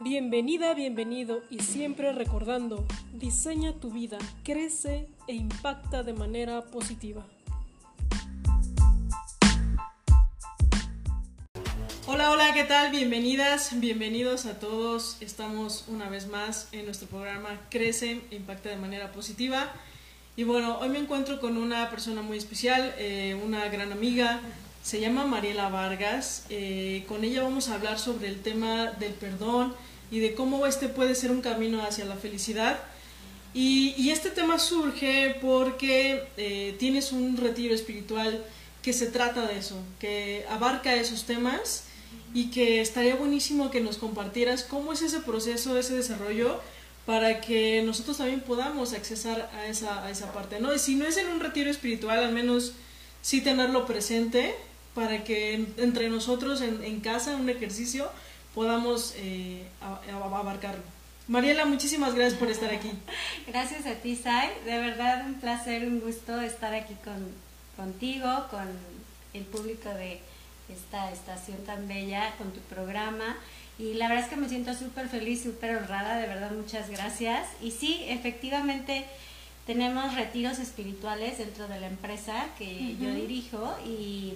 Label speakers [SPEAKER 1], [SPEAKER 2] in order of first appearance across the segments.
[SPEAKER 1] Bienvenida, bienvenido y siempre recordando, diseña tu vida, crece e impacta de manera positiva. Hola, hola, ¿qué tal? Bienvenidas, bienvenidos a todos. Estamos una vez más en nuestro programa Crece e impacta de manera positiva. Y bueno, hoy me encuentro con una persona muy especial, eh, una gran amiga, se llama Mariela Vargas. Eh, con ella vamos a hablar sobre el tema del perdón y de cómo este puede ser un camino hacia la felicidad. Y, este tema surge porque eh, tienes un retiro espiritual que se trata de eso, que abarca esos temas y que estaría buenísimo que nos compartieras cómo es ese proceso, ese desarrollo, para que nosotros también podamos accesar a esa, a esa parte. ¿no? Y si no es en un retiro espiritual, al menos sí tenerlo presente para que entre nosotros en, en casa, un ejercicio, podamos eh, abarcarlo. Mariela, muchísimas gracias por estar aquí.
[SPEAKER 2] Gracias a ti, Sai. De verdad, un placer, un gusto estar aquí con, contigo, con el público de esta estación tan bella, con tu programa. Y la verdad es que me siento súper feliz, súper honrada, de verdad, muchas gracias. Y sí, efectivamente, tenemos retiros espirituales dentro de la empresa que yo dirijo y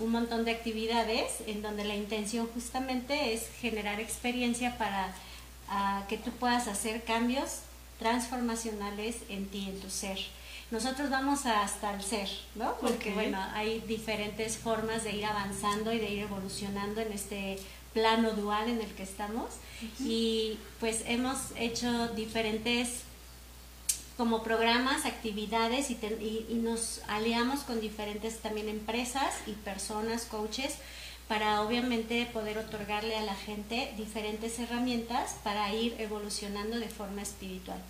[SPEAKER 2] un montón de actividades en donde la intención justamente es generar experiencia para ah, que tú puedas hacer cambios transformacionales en ti, en tu ser. Nosotros vamos hasta el ser, ¿no? Porque bueno, hay diferentes formas de ir avanzando y de ir evolucionando en este plano dual en el que estamos. Y pues hemos hecho diferentes como programas, actividades y, y, nos aliamos con diferentes también empresas y personas, coaches, para obviamente poder otorgarle a la gente diferentes herramientas para ir evolucionando de forma espiritual.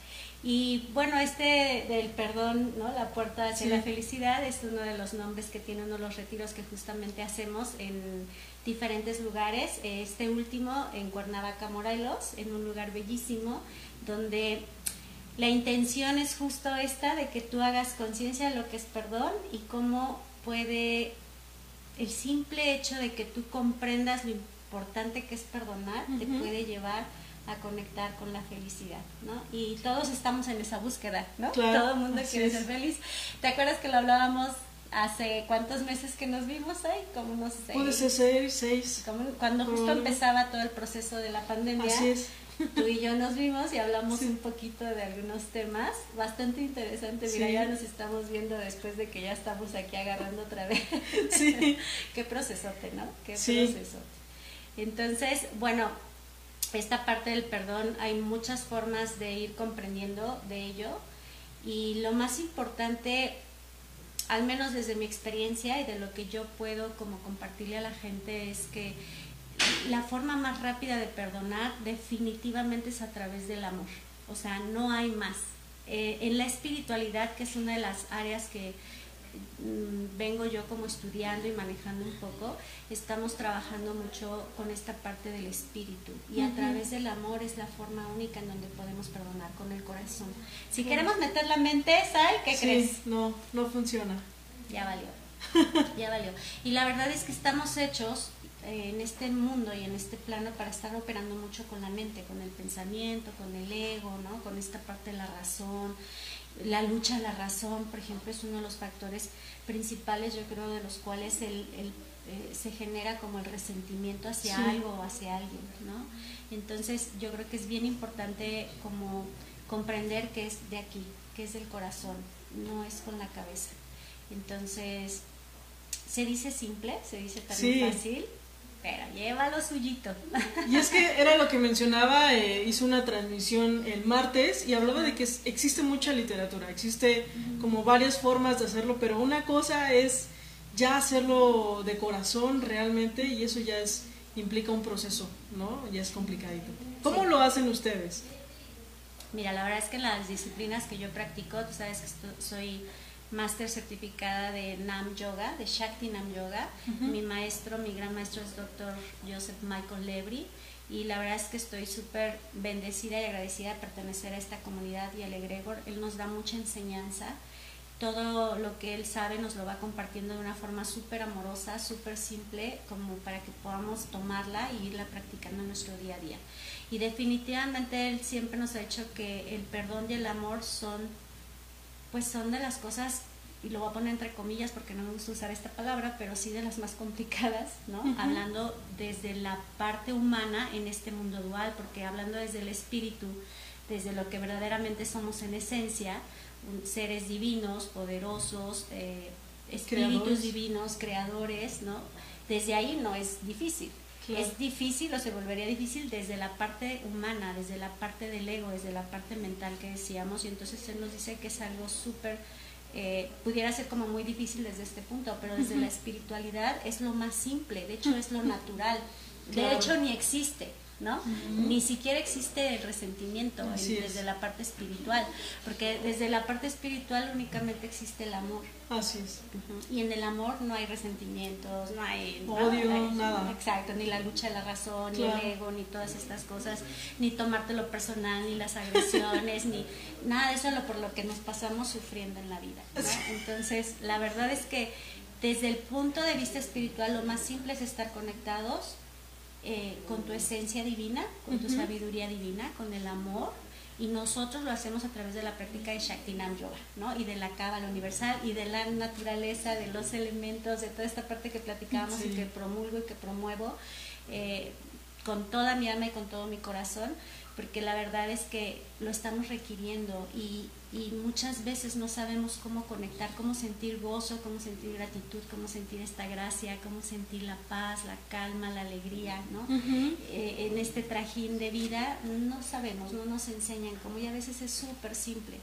[SPEAKER 2] Y bueno, este del perdón, ¿no? La puerta hacia la felicidad es uno de los nombres que tiene uno de los retiros que justamente hacemos en diferentes lugares. Este último en Cuernavaca, Morelos, en un lugar bellísimo, donde la intención es justo esta de que tú hagas conciencia de lo que es perdón y cómo puede el simple hecho de que tú comprendas lo importante que es perdonar te puede llevar a conectar con la felicidad, ¿no? Y todos estamos en esa búsqueda, ¿no? Todo el mundo quiere ser feliz. ¿Te acuerdas que lo hablábamos hace cuántos meses que nos vimos ahí? Como unos seis.
[SPEAKER 1] Puede ser seis, seis.
[SPEAKER 2] cuando justo empezaba todo el proceso de la pandemia.
[SPEAKER 1] Así es
[SPEAKER 2] tú y yo nos vimos y hablamos un poquito de algunos temas bastante interesante. Mira, ya nos estamos viendo después de que ya estamos aquí agarrando otra vez.
[SPEAKER 1] Sí.
[SPEAKER 2] Qué procesote, ¿no? Qué procesote. Entonces, bueno, esta parte del perdón hay muchas formas de ir comprendiendo de ello y lo más importante al menos desde mi experiencia y de lo que yo puedo como compartirle a la gente es que la forma más rápida de perdonar definitivamente es a través del amor. O sea, no hay más. Eh, en la espiritualidad, que es una de las áreas que mm, vengo yo como estudiando y manejando un poco, estamos trabajando mucho con esta parte del espíritu y a través del amor es la forma única en donde podemos perdonar con el corazón. Si queremos meter la mente, ¿sabes qué crees?
[SPEAKER 1] No, no funciona.
[SPEAKER 2] Ya valió. ya valió. Y la verdad es que estamos hechos en este mundo y en este plano para estar operando mucho con la mente, con el pensamiento, con el ego, ¿no? con esta parte de la razón. La lucha a la razón, por ejemplo, es uno de los factores principales, yo creo, de los cuales el, eh, se genera como el resentimiento hacia algo o hacia alguien. ¿no? Entonces, yo creo que es bien importante como comprender que es de aquí, que es del corazón, no es con la cabeza. Entonces, se dice simple, se dice también fácil, pero lleva lo suyito.
[SPEAKER 1] Y es que era lo que mencionaba, eh, hizo una transmisión el martes y hablaba de que existe mucha literatura, existe como varias formas de hacerlo, pero una cosa es ya hacerlo de corazón realmente y eso ya es implica un proceso, ¿no? Ya es complicadito. ¿Cómo lo hacen ustedes?
[SPEAKER 2] Mira, la verdad es que en las disciplinas que yo practico, tú sabes que soy máster certificada de Nam Yoga, de Shakti Nam Yoga. Mi maestro, mi gran maestro es doctor Joseph Michael Lebri y la verdad es que estoy súper bendecida y agradecida de pertenecer a esta comunidad y al egregor. Él nos da mucha enseñanza. todo lo que él sabe nos lo va compartiendo de una forma súper amorosa, súper simple, como para que podamos tomarla y irla practicando en nuestro día a día. Y definitivamente él siempre nos ha dicho que el perdón y el amor son, pues son de las cosas y lo voy a poner entre comillas porque no me gusta usar esta palabra, pero sí de las más complicadas, ¿no? Hablando desde la parte humana en este mundo dual, porque hablando desde el espíritu, desde lo que verdaderamente somos en esencia, seres divinos, poderosos, eh, espíritus divinos, creadores, ¿no? Desde ahí no es difícil. Es difícil o se volvería difícil desde la parte humana, desde la parte del ego, desde la parte mental que decíamos, y entonces él nos dice que es algo súper eh, pudiera ser como muy difícil desde este punto, pero desde la espiritualidad es lo más simple, de hecho es lo natural, de hecho ni existe. ¿No? Ni siquiera existe el resentimiento desde la parte espiritual, porque desde la parte espiritual únicamente existe el amor.
[SPEAKER 1] Así es.
[SPEAKER 2] Y en el amor no hay resentimientos, no hay
[SPEAKER 1] odio, nada.
[SPEAKER 2] Exacto, ni la lucha de la razón, ni el ego, ni todas estas cosas, ni tomártelo personal, ni las agresiones, ni nada de eso lo por lo que nos pasamos sufriendo en la vida. Entonces, la verdad es que desde el punto de vista espiritual lo más simple es estar conectados eh, con tu esencia divina, con tu sabiduría divina, con el amor. Y nosotros lo hacemos a través de la práctica de Shaktinam Yoga, ¿no? Y de la Cábala Universal y de la naturaleza, de los elementos, de toda esta parte que platicamos y que promulgo y que promuevo eh, con toda mi alma y con todo mi corazón porque la verdad es que lo estamos requiriendo y, y, muchas veces no sabemos cómo conectar, cómo sentir gozo, cómo sentir gratitud, cómo sentir esta gracia, cómo sentir la paz, la calma, la alegría, ¿no? Eh, en este trajín de vida no sabemos, no nos enseñan cómo y a veces es súper simple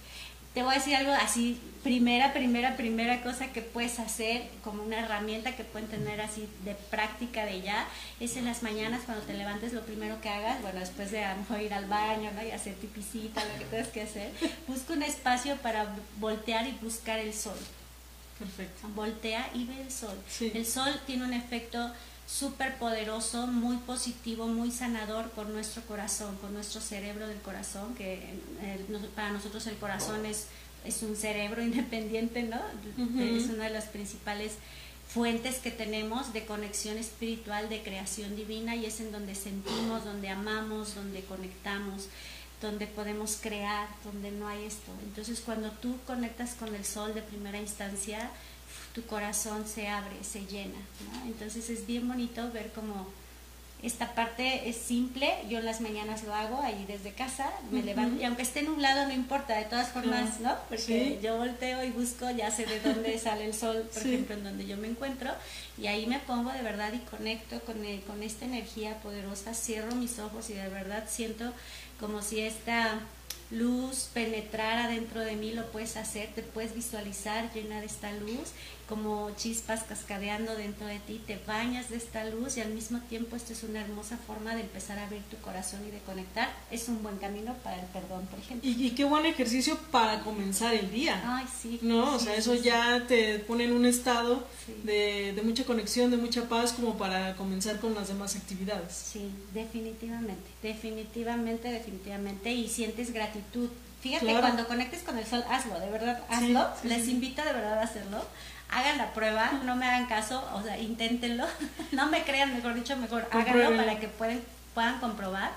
[SPEAKER 2] te voy a decir algo así, primera, primera, primera cosa que puedes hacer como una herramienta que pueden tener así de práctica de ya, es en las mañanas cuando te levantes lo primero que hagas, bueno, después de a lo mejor ir al baño, ¿no? Y hacer pipicita, lo que tengas que hacer, busca un espacio para voltear y buscar el sol.
[SPEAKER 1] Perfecto.
[SPEAKER 2] Voltea y ve el sol. El sol tiene un efecto súper poderoso, muy positivo, muy sanador con nuestro corazón, con nuestro cerebro del corazón, que eh, para nosotros el corazón es, es un cerebro independiente, ¿no? Es una de las principales fuentes que tenemos de conexión espiritual, de creación divina, y es en donde sentimos, donde amamos, donde conectamos donde podemos crear, donde no hay esto. Entonces cuando tú conectas con el sol de primera instancia, tu corazón se abre, se llena. Entonces es bien bonito ver cómo esta parte es simple, yo en las mañanas lo hago ahí desde casa, me levanto y aunque esté nublado no importa, de todas formas, ¿no? Porque yo volteo y busco, ya sé de dónde sale el sol, por ejemplo, en donde yo me encuentro, y ahí me pongo de verdad y conecto con, con esta energía poderosa, cierro mis ojos y de verdad siento como si esta luz penetrara dentro de mí, lo puedes hacer, te puedes visualizar llena de esta luz como chispas cascadeando dentro de ti, te bañas de esta luz y al mismo tiempo esto es una hermosa forma de empezar a abrir tu corazón y de conectar. Es un buen camino para el perdón, por ejemplo.
[SPEAKER 1] Y, qué buen ejercicio para comenzar el día.
[SPEAKER 2] Ay, sí.
[SPEAKER 1] No, o sea, eso ya te pone en un estado de, de mucha conexión, de mucha paz como para comenzar con las demás actividades.
[SPEAKER 2] Sí, definitivamente, definitivamente, definitivamente. Y sientes gratitud Fíjate, cuando conectes con el sol, hazlo, de verdad, hazlo. Les invito de verdad a hacerlo hagan la prueba, no me hagan caso, o sea, inténtenlo, no me crean, mejor dicho, mejor háganlo para que pueden, puedan comprobar.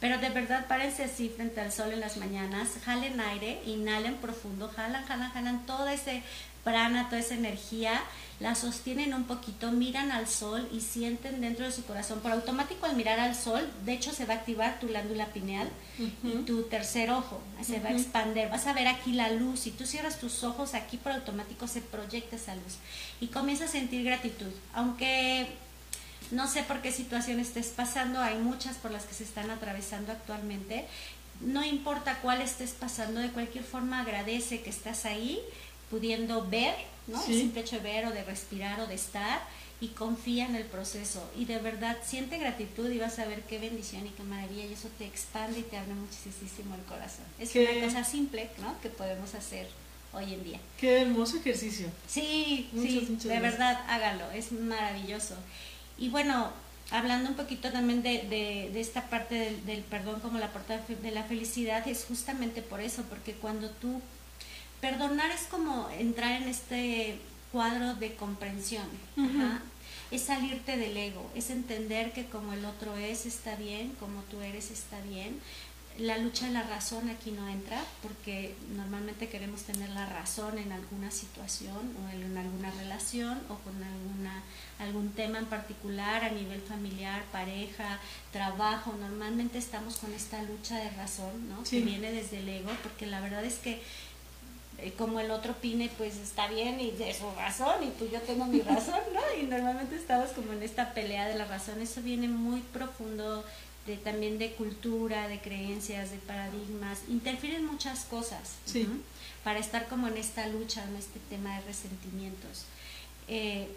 [SPEAKER 2] Pero de verdad, párense así frente al sol en las mañanas, jalen aire, inhalen profundo, jalan, jalan, jalan todo ese prana, toda esa energía, la sostienen un poquito, miran al sol y sienten dentro de su corazón, por automático al mirar al sol, de hecho se va a activar tu glándula pineal y tu tercer ojo, se va a expander, vas a ver aquí la luz, y tú cierras tus ojos, aquí por automático se proyecta esa luz y comienzas a sentir gratitud, aunque no sé por qué situación estés pasando, hay muchas por las que se están atravesando actualmente, no importa cuál estés pasando, de cualquier forma agradece que estás ahí pudiendo ver, ¿no? El simple hecho de ver o de respirar o de estar y confía en el proceso y de verdad siente gratitud y vas a ver qué bendición y qué maravilla y eso te expande y te abre muchísimo el corazón. Es una cosa simple, ¿no? Que podemos hacer hoy en día.
[SPEAKER 1] Qué hermoso ejercicio.
[SPEAKER 2] Sí, sí, de verdad hágalo, es maravilloso. Y bueno, hablando un poquito también de, de, esta parte del, del, perdón como la puerta de la felicidad, es justamente por eso, porque cuando tú perdonar es como entrar en este cuadro de comprensión. Ajá es salirte del ego, es entender que como el otro es está bien, como tú eres está bien. La lucha de la razón aquí no entra porque normalmente queremos tener la razón en alguna situación o en alguna relación o con alguna, algún tema en particular a nivel familiar, pareja, trabajo. Normalmente estamos con esta lucha de razón ¿no? que viene desde el ego porque la verdad es que como el otro opine, pues está bien y de su razón, y pues yo tengo mi razón, ¿no? Y normalmente estamos como en esta pelea de la razón, eso viene muy profundo de, también de cultura, de creencias, de paradigmas, interfieren muchas cosas para estar como en esta lucha, en este tema de resentimientos. Eh,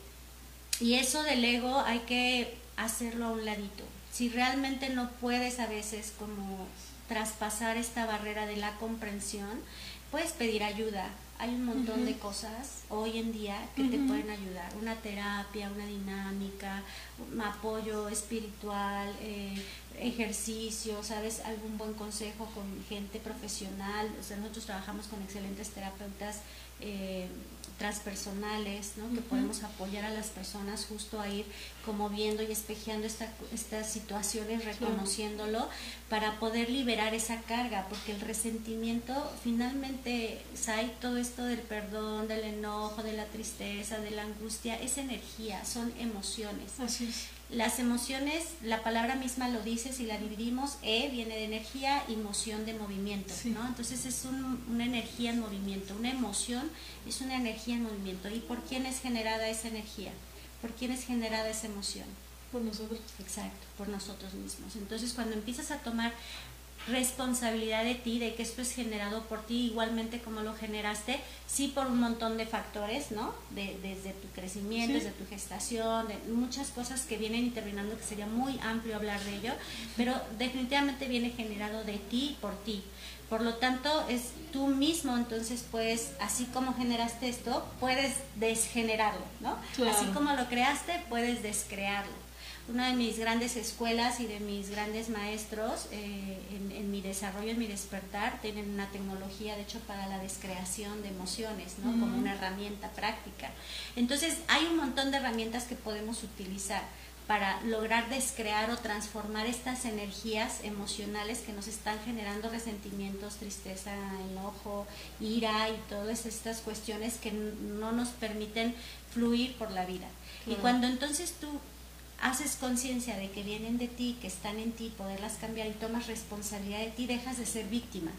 [SPEAKER 2] y eso del ego hay que hacerlo a un ladito. Si realmente no puedes a veces como traspasar esta barrera de la comprensión, puedes pedir ayuda. Hay un montón de cosas hoy en día que te pueden ayudar. Una terapia, una dinámica, un apoyo espiritual, eh, ejercicio, ¿sabes? Algún buen consejo con gente profesional. O sea, nosotros trabajamos con excelentes terapeutas eh, transpersonales, ¿no? que podemos apoyar a las personas justo a ir como viendo y espejeando estas situaciones, reconociéndolo, para poder liberar esa carga, porque el resentimiento, finalmente, hay todo esto del perdón, del enojo, de la tristeza, de la angustia, es energía, son emociones.
[SPEAKER 1] Así es.
[SPEAKER 2] Las emociones, la palabra misma lo dice, si la dividimos, E viene de energía y moción de movimiento, ¿no? Entonces es una energía en movimiento, una emoción es una energía en movimiento. ¿Y por quién es generada esa energía? ¿Por quién es generada esa emoción?
[SPEAKER 1] Por nosotros.
[SPEAKER 2] Exacto, por nosotros mismos. Entonces cuando empiezas a tomar responsabilidad de ti, de que esto es generado por ti igualmente como lo generaste, sí por un montón de factores, ¿no? De, desde tu crecimiento, desde tu gestación, de muchas cosas que vienen interviniendo, que sería muy amplio hablar de ello, pero definitivamente viene generado de ti por ti. Por lo tanto, es tú mismo, entonces, pues, así como generaste esto, puedes desgenerarlo, ¿no? Así como lo creaste, puedes descrearlo una de mis grandes escuelas y de mis grandes maestros eh, en, mi desarrollo, en mi despertar, tienen una tecnología, de hecho, para la descreación de emociones, ¿no? Como una herramienta práctica. Entonces, hay un montón de herramientas que podemos utilizar para lograr descrear o transformar estas energías emocionales que nos están generando resentimientos, tristeza, enojo, ira y todas estas cuestiones que no nos permiten fluir por la vida. Y cuando entonces tú haces conciencia de que vienen de ti, que están en ti, poderlas cambiar y tomas responsabilidad de ti, dejas de ser víctima.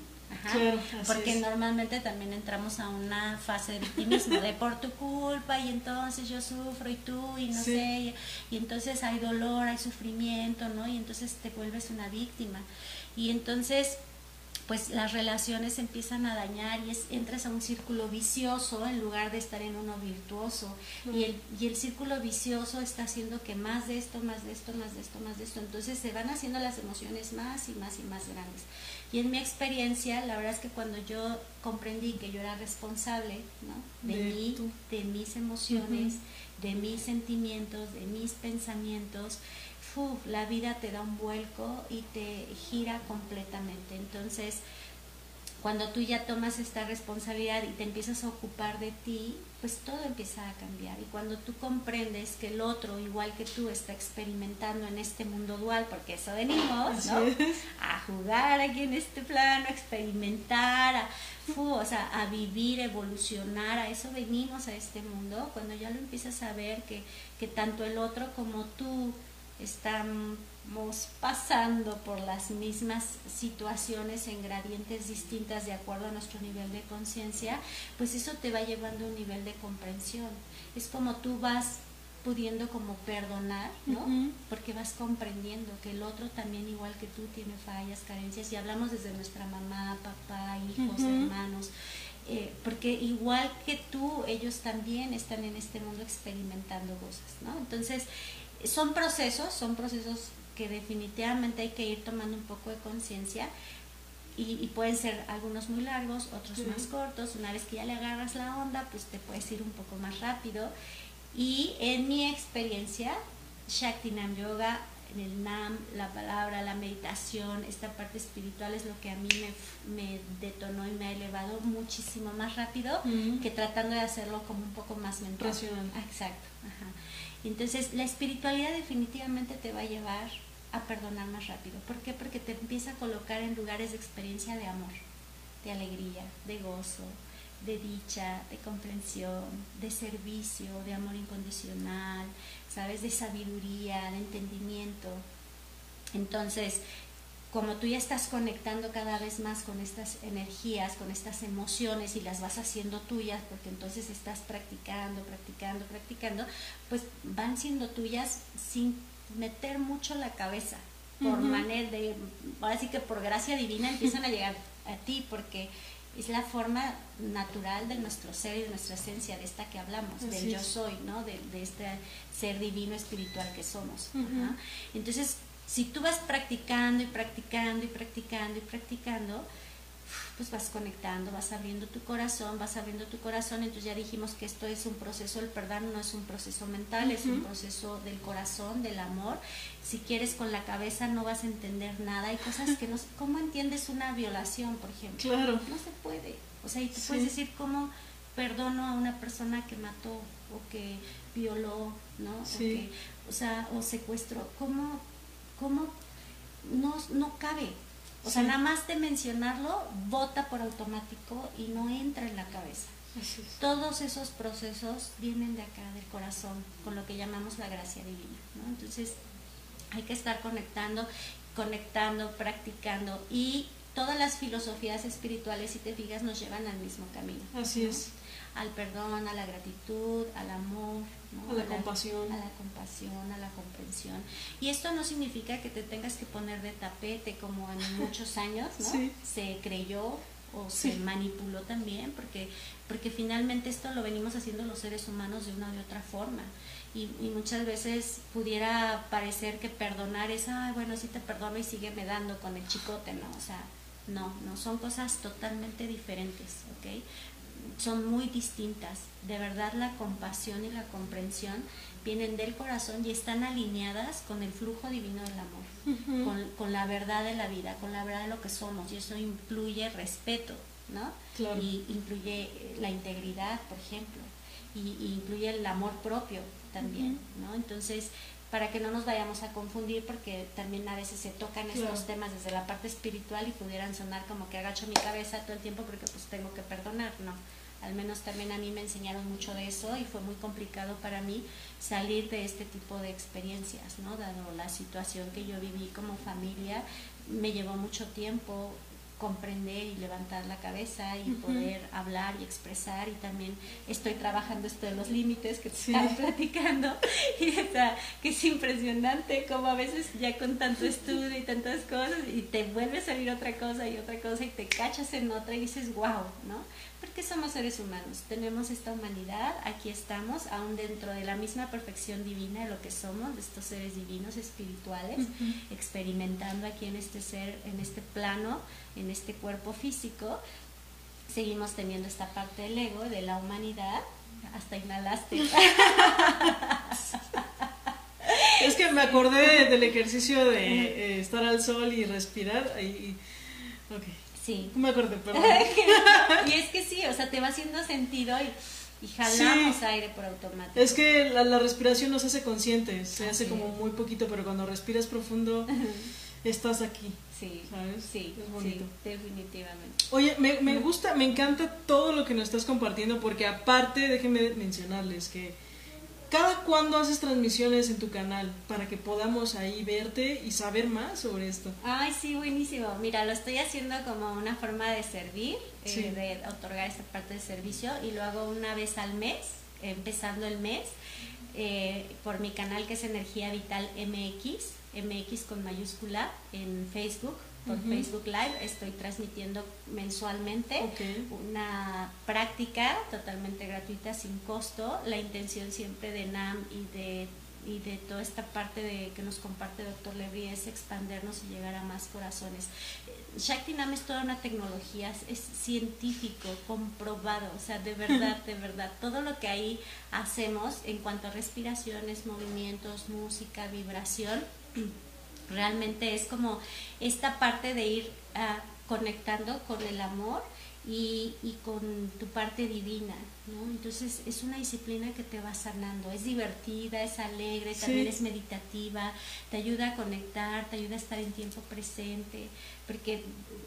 [SPEAKER 2] porque normalmente también entramos a una fase de victimismo, de por tu culpa y entonces yo sufro y tú y no sé, y entonces hay dolor, hay sufrimiento, ¿no? Y entonces te vuelves una víctima. Y entonces pues las relaciones empiezan a dañar y es, entras a un círculo vicioso en lugar de estar en uno virtuoso. Y, el, y el círculo vicioso está haciendo que más de esto, más de esto, más de esto, más de esto. Entonces se van haciendo las emociones más y más y más grandes. Y en mi experiencia, la verdad es que cuando yo comprendí que yo era responsable ¿no? de, mí, de mis emociones, de mis sentimientos, de mis pensamientos, la vida te da un vuelco y te gira completamente. Entonces, cuando tú ya tomas esta responsabilidad y te empiezas a ocupar de ti, pues todo empieza a cambiar. Y cuando tú comprendes que el otro, igual que tú, está experimentando en este mundo dual, porque eso venimos, ¿no? A jugar aquí en este plano, a experimentar, a, o sea, a vivir, evolucionar, a eso venimos a este mundo. Cuando ya lo empiezas a ver que, que tanto el otro como tú estamos pasando por las mismas situaciones en gradientes distintas de acuerdo a nuestro nivel de conciencia, pues eso te va llevando a un nivel de comprensión. Es como tú vas pudiendo como perdonar, ¿no? Porque vas comprendiendo que el otro también igual que tú tiene fallas, carencias y hablamos desde nuestra mamá, papá, hijos, hermanos. Eh, porque igual que tú, ellos también están en este mundo experimentando cosas, ¿no? Entonces, son procesos, son procesos que definitivamente hay que ir tomando un poco de conciencia y, pueden ser algunos muy largos, otros más cortos. Una vez que ya le agarras la onda, pues te puedes ir un poco más rápido. Y en mi experiencia, Shaktinam Yoga en el NAM, la palabra, la meditación, esta parte espiritual es lo que a mí me, me detonó y me ha elevado muchísimo más rápido que tratando de hacerlo como un poco más mental.
[SPEAKER 1] Racional.
[SPEAKER 2] Exacto. Ajá. Entonces, la espiritualidad definitivamente te va a llevar a perdonar más rápido. ¿Por qué? Porque te empieza a colocar en lugares de experiencia de amor, de alegría, de gozo, de dicha, de comprensión, de servicio, de amor incondicional, ¿sabes? De sabiduría, de entendimiento. Entonces, como tú ya estás conectando cada vez más con estas energías, con estas emociones y las vas haciendo tuyas, porque entonces estás practicando, practicando, practicando, pues van siendo tuyas sin meter mucho la cabeza. Por manera de, ahora sí que por gracia divina empiezan a llegar a ti, porque es la forma natural de nuestro ser y de nuestra esencia, de esta que hablamos, del yo soy, ¿no? De, este ser divino espiritual que somos. Entonces, si tú vas practicando y practicando y practicando y practicando, pues vas conectando, vas abriendo tu corazón, vas abriendo tu corazón, entonces ya dijimos que esto es un proceso, el perdón no es un proceso mental, es un proceso del corazón, del amor. Si quieres con la cabeza no vas a entender nada, hay cosas que no ¿cómo entiendes una violación, por ejemplo?
[SPEAKER 1] Claro.
[SPEAKER 2] No se puede. O sea, y tú puedes decir cómo perdono a una persona que mató o que violó, ¿no? O, que, o sea, o secuestró, ¿cómo, cómo no, no cabe? O sea, nada más de mencionarlo, vota por automático y no entra en la cabeza. Todos esos procesos vienen de acá, del corazón, con lo que llamamos la gracia divina. ¿no? Entonces, hay que estar conectando, conectando, practicando y todas las filosofías espirituales, si te fijas, nos llevan al mismo camino.
[SPEAKER 1] Así es
[SPEAKER 2] al perdón, a la gratitud, al amor,
[SPEAKER 1] a, la compasión.
[SPEAKER 2] a la compasión, a la comprensión. Y esto no significa que te tengas que poner de tapete como en muchos años, ¿no? Se creyó o se manipuló también, porque, porque finalmente esto lo venimos haciendo los seres humanos de una u otra forma. Y, y, muchas veces pudiera parecer que perdonar es, ay, bueno, sí te perdono y sígueme dando con el chicote, ¿no? O sea, no, no, son cosas totalmente diferentes, ¿ok? son muy distintas. De verdad la compasión y la comprensión vienen del corazón y están alineadas con el flujo divino del amor, con, con, la verdad de la vida, con la verdad de lo que somos. Y eso incluye respeto, ¿no? Y incluye la integridad, por ejemplo, y, incluye el amor propio también, ¿no? Entonces, para que no nos vayamos a confundir porque también a veces se tocan estos temas desde la parte espiritual y pudieran sonar como que agacho mi cabeza todo el tiempo porque pues tengo que perdonar, no al menos también a mí me enseñaron mucho de eso y fue muy complicado para mí salir de este tipo de experiencias, ¿no? Dado la situación que yo viví como familia, me llevó mucho tiempo comprender y levantar la cabeza y poder hablar y expresar y también estoy trabajando esto de los límites que te estaba platicando y está, que es impresionante como a veces ya con tanto estudio y tantas cosas y te vuelve a salir otra cosa y otra cosa y te cachas en otra y dices wow, ¿no? Porque somos seres humanos, tenemos esta humanidad, aquí estamos, aún dentro de la misma perfección divina de lo que somos, de estos seres divinos espirituales, experimentando aquí en este ser, en este plano, en este cuerpo físico, seguimos teniendo esta parte del ego, de la humanidad, hasta inhalaste.
[SPEAKER 1] es que me acordé del ejercicio de eh, estar al sol y respirar y... Okay.
[SPEAKER 2] Sí.
[SPEAKER 1] Me acordé, perdón.
[SPEAKER 2] y es que sí, o sea, te va haciendo sentido y, y jalamos aire por automático.
[SPEAKER 1] Es que la, respiración nos hace conscientes, se hace como muy poquito, pero cuando respiras profundo, estás aquí.
[SPEAKER 2] Sí, ¿sabes? Sí, es bonito. definitivamente.
[SPEAKER 1] Oye, me, me gusta, me encanta todo lo que nos estás compartiendo, porque aparte, déjenme mencionarles que ¿Cada cuándo haces transmisiones en tu canal para que podamos ahí verte y saber más sobre esto?
[SPEAKER 2] Ay, sí, buenísimo. Mira, lo estoy haciendo como una forma de servir, eh, de otorgar esta parte de servicio y lo hago una vez al mes, empezando el mes, eh, por mi canal que es Energía Vital MX, MX con mayúscula en Facebook por Facebook Live. Estoy transmitiendo mensualmente una práctica totalmente gratuita, sin costo. La intención siempre de NAM y de y de toda esta parte de que nos comparte Doctor Levy es expandernos y llegar a más corazones. Shakti Nam es toda una tecnología, es científico, comprobado, o sea, de verdad, de verdad, todo lo que ahí hacemos en cuanto a respiraciones, movimientos, música, vibración, realmente es como esta parte de ir ah, conectando con el amor y, y, con tu parte divina, ¿no? Entonces es una disciplina que te va sanando, es divertida, es alegre, también es meditativa, te ayuda a conectar, te ayuda a estar en tiempo presente, porque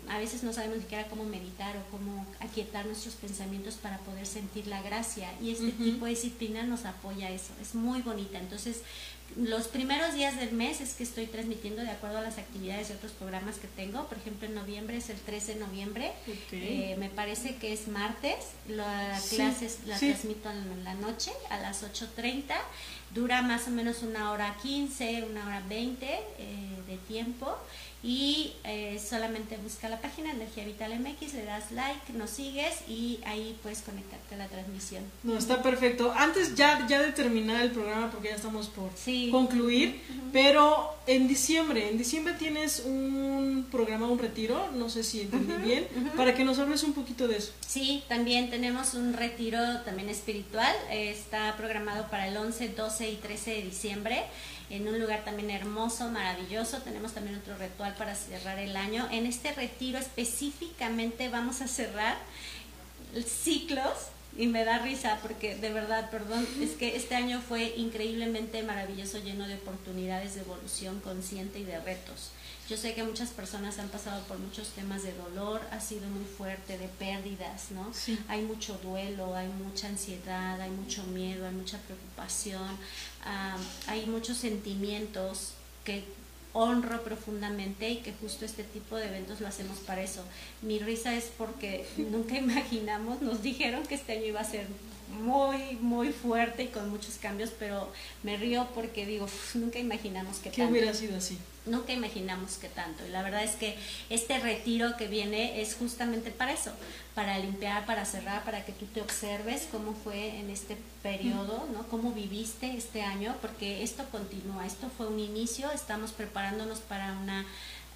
[SPEAKER 2] a veces no sabemos ni siquiera cómo meditar o cómo aquietar nuestros pensamientos para poder sentir la gracia y este tipo de disciplina nos apoya a eso, es muy bonita, entonces los primeros días del mes es que estoy transmitiendo de acuerdo a las actividades de otros programas que tengo. Por ejemplo, en noviembre es el 13 de noviembre. Eh, me parece que es martes. La clase la transmito en la noche a las 8.30. Dura más o menos una hora 15, una hora 20 eh, de tiempo y eh, solamente busca la página Energía Vital MX, le das like, nos sigues y ahí puedes conectarte a la transmisión.
[SPEAKER 1] No, está perfecto. Antes ya, ya de terminar el programa, porque ya estamos por concluir, pero en diciembre, en diciembre tienes un programa, un retiro, no sé si entendí bien, para que nos hables un poquito de eso.
[SPEAKER 2] Sí, también tenemos un retiro también espiritual, está programado para el 11, 12 y 13 de diciembre en un lugar también hermoso, maravilloso. Tenemos también otro ritual para cerrar el año. En este retiro específicamente vamos a cerrar ciclos y me da risa porque de verdad, perdón, es que este año fue increíblemente maravilloso, lleno de oportunidades de evolución consciente y de retos. Yo sé que muchas personas han pasado por muchos temas de dolor, ha sido muy fuerte, de pérdidas, ¿no? Hay mucho duelo, hay mucha ansiedad, hay mucho miedo, hay mucha preocupación, hay muchos sentimientos que honro profundamente y que justo este tipo de eventos lo hacemos para eso. Mi risa es porque nunca imaginamos, nos dijeron que este año iba a ser muy, muy fuerte y con muchos cambios, pero me río porque digo, nunca imaginamos que,
[SPEAKER 1] ¿Qué hubiera sido así?
[SPEAKER 2] Nunca imaginamos que tanto. Y la verdad es que este retiro que viene es justamente para eso, para limpiar, para cerrar, para que tú te observes cómo fue en este periodo, ¿no? Cómo viviste este año, porque esto continúa, esto fue un inicio, estamos preparándonos para una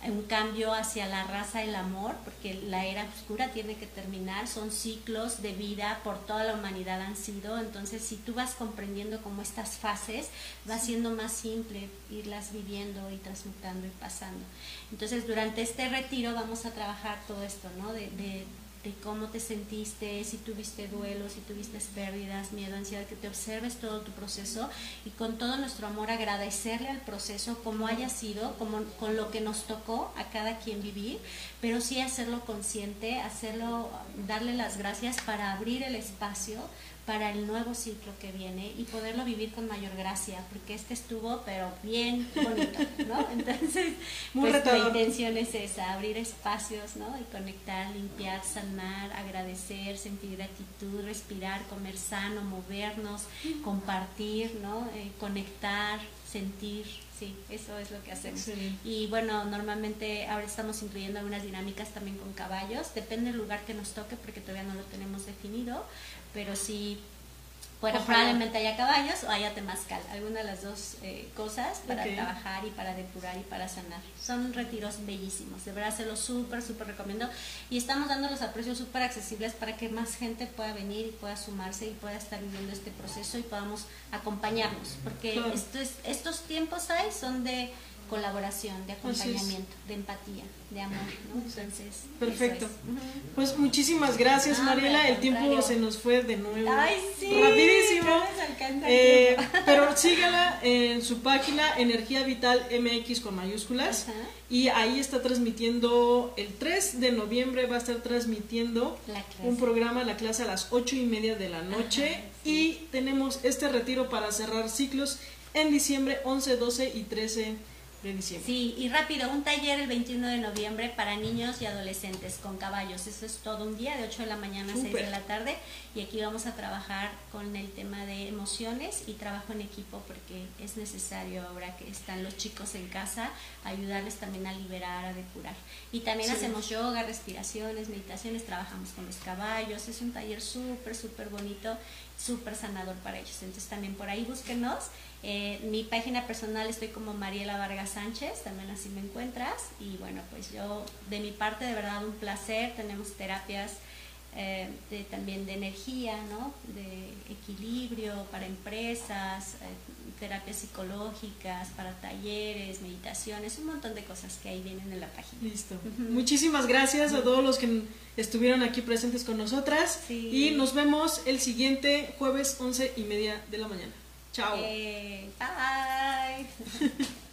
[SPEAKER 2] un cambio hacia la raza el amor, porque la era oscura tiene que terminar, son ciclos de vida por toda la humanidad han sido, entonces si tú vas comprendiendo cómo estas fases, va siendo más simple irlas viviendo y transmutando y pasando. Entonces durante este retiro vamos a trabajar todo esto, ¿no? De, de, de cómo te sentiste, si tuviste duelo, si tuviste pérdidas, miedo, ansiedad, que te observes todo tu proceso y con todo nuestro amor agradecerle al proceso como haya sido, como, con lo que nos tocó a cada quien vivir, pero sí hacerlo consciente, hacerlo, darle las gracias para abrir el espacio para el nuevo ciclo que viene y poderlo vivir con mayor gracia, porque este estuvo, pero bien bonito, ¿no? Entonces, Muy pues, la intención es esa, abrir espacios, ¿no? Y conectar, limpiar, sanar, agradecer, sentir gratitud, respirar, comer sano, movernos, compartir, ¿no? Eh, conectar, sentir, sí, eso es lo que hacemos. Y bueno, normalmente ahora estamos incluyendo algunas dinámicas también con caballos, depende del lugar que nos toque porque todavía no lo tenemos definido, pero sí bueno, probablemente haya caballos o haya temazcal, alguna de las dos eh, cosas para trabajar y para depurar y para sanar. Son retiros bellísimos, de verdad se los súper, súper recomiendo. Y estamos dándolos a precios súper accesibles para que más gente pueda venir y pueda sumarse y pueda estar viviendo este proceso y podamos acompañarnos, porque estos, estos tiempos hay son de colaboración, de acompañamiento, de empatía, de amor. Entonces,
[SPEAKER 1] perfecto. Pues muchísimas gracias, Mariela. El tiempo se nos fue de nuevo.
[SPEAKER 2] Ay, sí,
[SPEAKER 1] rapidísimo. Eh, pero sígala en su página Energía Vital MX con mayúsculas. Y ahí está transmitiendo, el 3 de noviembre va a estar transmitiendo un programa, la clase a las 8 y media de la noche. Y tenemos este retiro para cerrar ciclos en diciembre 11, 12 y 13
[SPEAKER 2] Sí, y rápido, un taller el 21 de noviembre para niños y adolescentes con caballos. Eso es todo un día, de 8 de la mañana a 6 de la tarde. Y aquí vamos a trabajar con el tema de emociones y trabajo en equipo porque es necesario ahora que están los chicos en casa, ayudarles también a liberar, a depurar. Y también hacemos yoga, respiraciones, meditaciones, trabajamos con los caballos. Es un taller súper, súper bonito, súper sanador para ellos. Entonces también por ahí búsquenos eh, mi página personal estoy como Mariela Vargas Sánchez, también así me encuentras. Y bueno, pues yo de mi parte de verdad un placer, tenemos terapias eh, de, también de energía, ¿no? de equilibrio para empresas, eh, terapias psicológicas, para talleres, meditaciones, un montón de cosas que ahí vienen en la página.
[SPEAKER 1] Listo. Muchísimas gracias a todos los que estuvieron aquí presentes con nosotras y nos vemos el siguiente jueves once y media de la mañana. Chao.
[SPEAKER 2] Eh, bye.